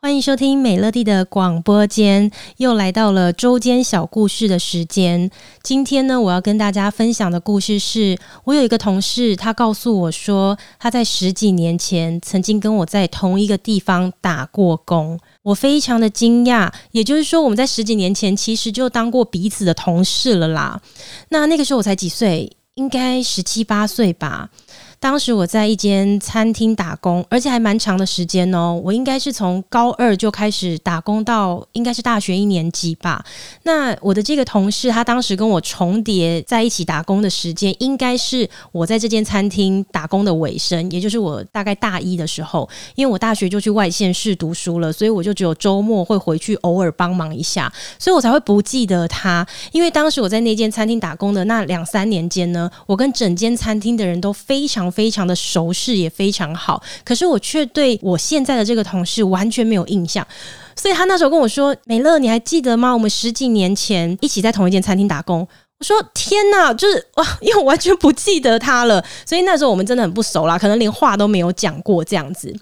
欢迎收听美乐蒂的广播间，又来到了周间小故事的时间。今天呢，我要跟大家分享的故事是，我有一个同事，他告诉我说，他在十几年前曾经跟我在同一个地方打过工。我非常的惊讶，也就是说，我们在十几年前其实就当过彼此的同事了啦。那那个时候我才几岁，应该十七八岁吧。当时我在一间餐厅打工，而且还蛮长的时间哦。我应该是从高二就开始打工到应该是大学一年级吧。那我的这个同事，他当时跟我重叠在一起打工的时间，应该是我在这间餐厅打工的尾声，也就是我大概大一的时候。因为我大学就去外县市读书了，所以我就只有周末会回去偶尔帮忙一下，所以我才会不记得他。因为当时我在那间餐厅打工的那两三年间呢，我跟整间餐厅的人都非常。非常的熟识，也非常好，可是我却对我现在的这个同事完全没有印象，所以他那时候跟我说：“美乐，你还记得吗？我们十几年前一起在同一间餐厅打工。”我说天呐，就是哇，因为我完全不记得他了，所以那时候我们真的很不熟啦，可能连话都没有讲过这样子。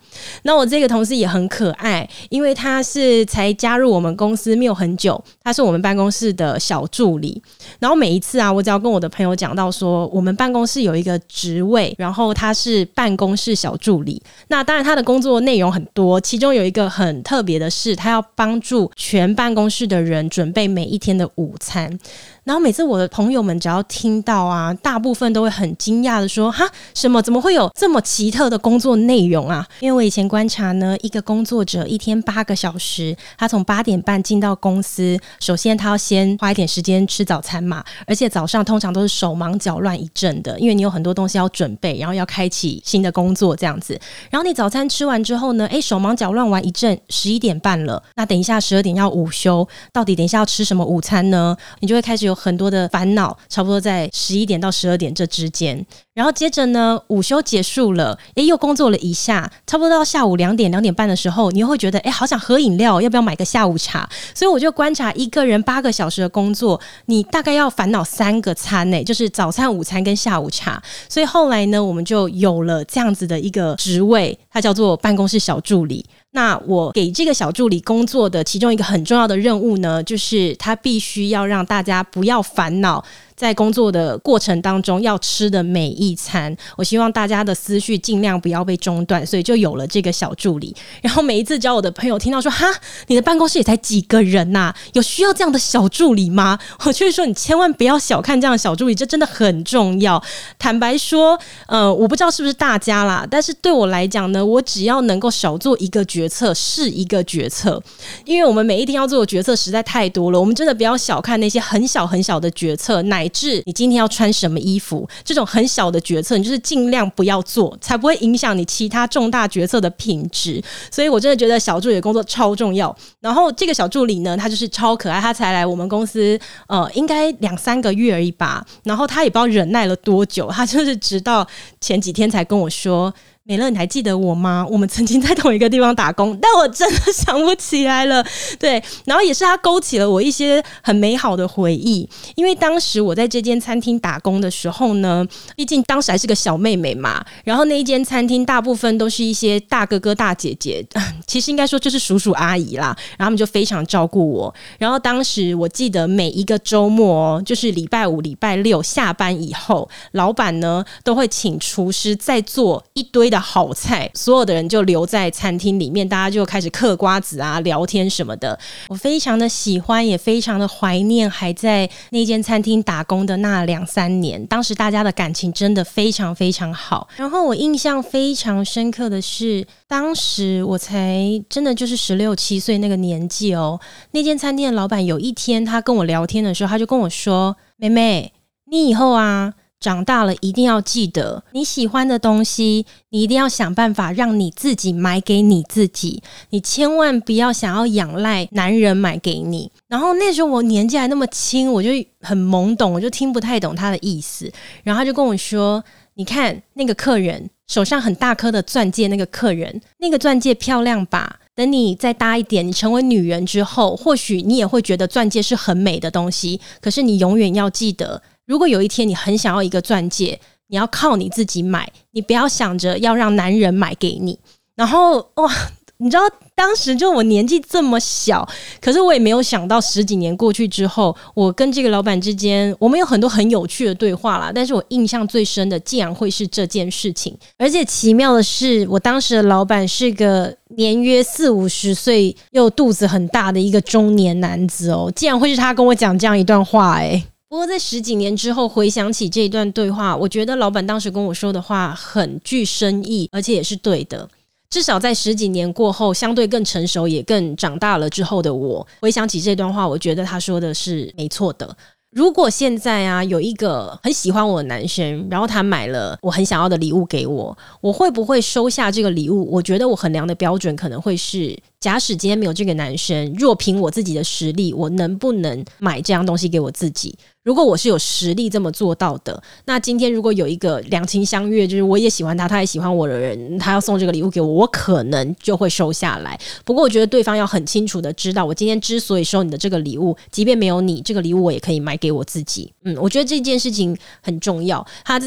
那我这个同事也很可爱，因为他是才加入我们公司没有很久，他是我们办公室的小助理。然后每一次啊，我只要跟我的朋友讲到说，我们办公室有一个职位，然后他是办公室小助理。那当然他的工作内容很多，其中有一个很特别的是，他要帮助全办公室的人准备每一天的午餐。然后每次我朋友们只要听到啊，大部分都会很惊讶的说：“哈，什么？怎么会有这么奇特的工作内容啊？”因为我以前观察呢，一个工作者一天八个小时，他从八点半进到公司，首先他要先花一点时间吃早餐嘛，而且早上通常都是手忙脚乱一阵的，因为你有很多东西要准备，然后要开启新的工作这样子。然后你早餐吃完之后呢，诶，手忙脚乱完一阵，十一点半了，那等一下十二点要午休，到底等一下要吃什么午餐呢？你就会开始有。很多的烦恼，差不多在十一点到十二点这之间。然后接着呢，午休结束了，诶，又工作了一下，差不多到下午两点两点半的时候，你又会觉得，诶，好想喝饮料，要不要买个下午茶？所以我就观察一个人八个小时的工作，你大概要烦恼三个餐呢，就是早餐、午餐跟下午茶。所以后来呢，我们就有了这样子的一个职位，它叫做办公室小助理。那我给这个小助理工作的其中一个很重要的任务呢，就是他必须要让大家不要烦恼。在工作的过程当中，要吃的每一餐，我希望大家的思绪尽量不要被中断，所以就有了这个小助理。然后每一次教我的朋友听到说：“哈，你的办公室也才几个人呐，有需要这样的小助理吗？” 我就是说，你千万不要小看这样的小助理，这真的很重要。坦白说，呃，我不知道是不是大家啦，但是对我来讲呢，我只要能够少做一个决策是一个决策，因为我们每一天要做的决策实在太多了，我们真的不要小看那些很小很小的决策，乃乃至你今天要穿什么衣服，这种很小的决策，你就是尽量不要做，才不会影响你其他重大决策的品质。所以我真的觉得小助理的工作超重要。然后这个小助理呢，他就是超可爱，他才来我们公司，呃，应该两三个月而已吧。然后他也不知道忍耐了多久，他就是直到前几天才跟我说。美乐，你还记得我吗？我们曾经在同一个地方打工，但我真的想不起来了。对，然后也是他勾起了我一些很美好的回忆。因为当时我在这间餐厅打工的时候呢，毕竟当时还是个小妹妹嘛。然后那一间餐厅大部分都是一些大哥哥、大姐姐，其实应该说就是叔叔阿姨啦。然后他们就非常照顾我。然后当时我记得每一个周末，就是礼拜五、礼拜六下班以后，老板呢都会请厨师再做一堆的。好菜，所有的人就留在餐厅里面，大家就开始嗑瓜子啊、聊天什么的。我非常的喜欢，也非常的怀念还在那间餐厅打工的那两三年。当时大家的感情真的非常非常好。然后我印象非常深刻的是，当时我才真的就是十六七岁那个年纪哦。那间餐厅的老板有一天他跟我聊天的时候，他就跟我说：“妹妹，你以后啊。”长大了一定要记得你喜欢的东西，你一定要想办法让你自己买给你自己。你千万不要想要仰赖男人买给你。然后那时候我年纪还那么轻，我就很懵懂，我就听不太懂他的意思。然后他就跟我说：“你看那个客人手上很大颗的钻戒，那个客人那个钻戒漂亮吧？等你再大一点，你成为女人之后，或许你也会觉得钻戒是很美的东西。可是你永远要记得。”如果有一天你很想要一个钻戒，你要靠你自己买，你不要想着要让男人买给你。然后哇。你知道当时就我年纪这么小，可是我也没有想到十几年过去之后，我跟这个老板之间，我们有很多很有趣的对话啦。但是我印象最深的，竟然会是这件事情。而且奇妙的是，我当时的老板是个年约四五十岁又肚子很大的一个中年男子哦，竟然会是他跟我讲这样一段话诶。不过在十几年之后回想起这一段对话，我觉得老板当时跟我说的话很具深意，而且也是对的。至少在十几年过后，相对更成熟也更长大了之后的我，回想起这段话，我觉得他说的是没错的。如果现在啊有一个很喜欢我的男生，然后他买了我很想要的礼物给我，我会不会收下这个礼物？我觉得我衡量的标准可能会是。假使今天没有这个男生，若凭我自己的实力，我能不能买这样东西给我自己？如果我是有实力这么做到的，那今天如果有一个两情相悦，就是我也喜欢他，他也喜欢我的人，他要送这个礼物给我，我可能就会收下来。不过我觉得对方要很清楚的知道，我今天之所以收你的这个礼物，即便没有你，这个礼物我也可以买给我自己。嗯，我觉得这件事情很重要。他。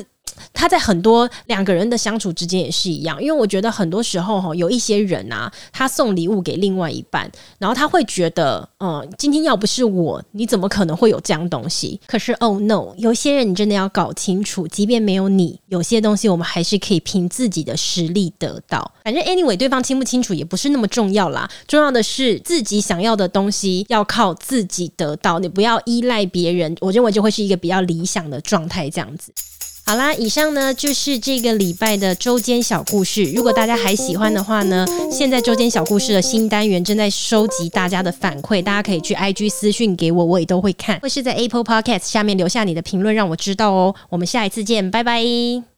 他在很多两个人的相处之间也是一样，因为我觉得很多时候哈，有一些人啊，他送礼物给另外一半，然后他会觉得，嗯，今天要不是我，你怎么可能会有这样东西？可是，Oh no，有些人你真的要搞清楚，即便没有你，有些东西我们还是可以凭自己的实力得到。反正 anyway，对方清不清楚也不是那么重要啦，重要的是自己想要的东西要靠自己得到，你不要依赖别人，我认为就会是一个比较理想的状态，这样子。好啦，以上呢就是这个礼拜的周间小故事。如果大家还喜欢的话呢，现在周间小故事的新单元正在收集大家的反馈，大家可以去 IG 私讯给我，我也都会看，或是在 Apple Podcast 下面留下你的评论，让我知道哦。我们下一次见，拜拜。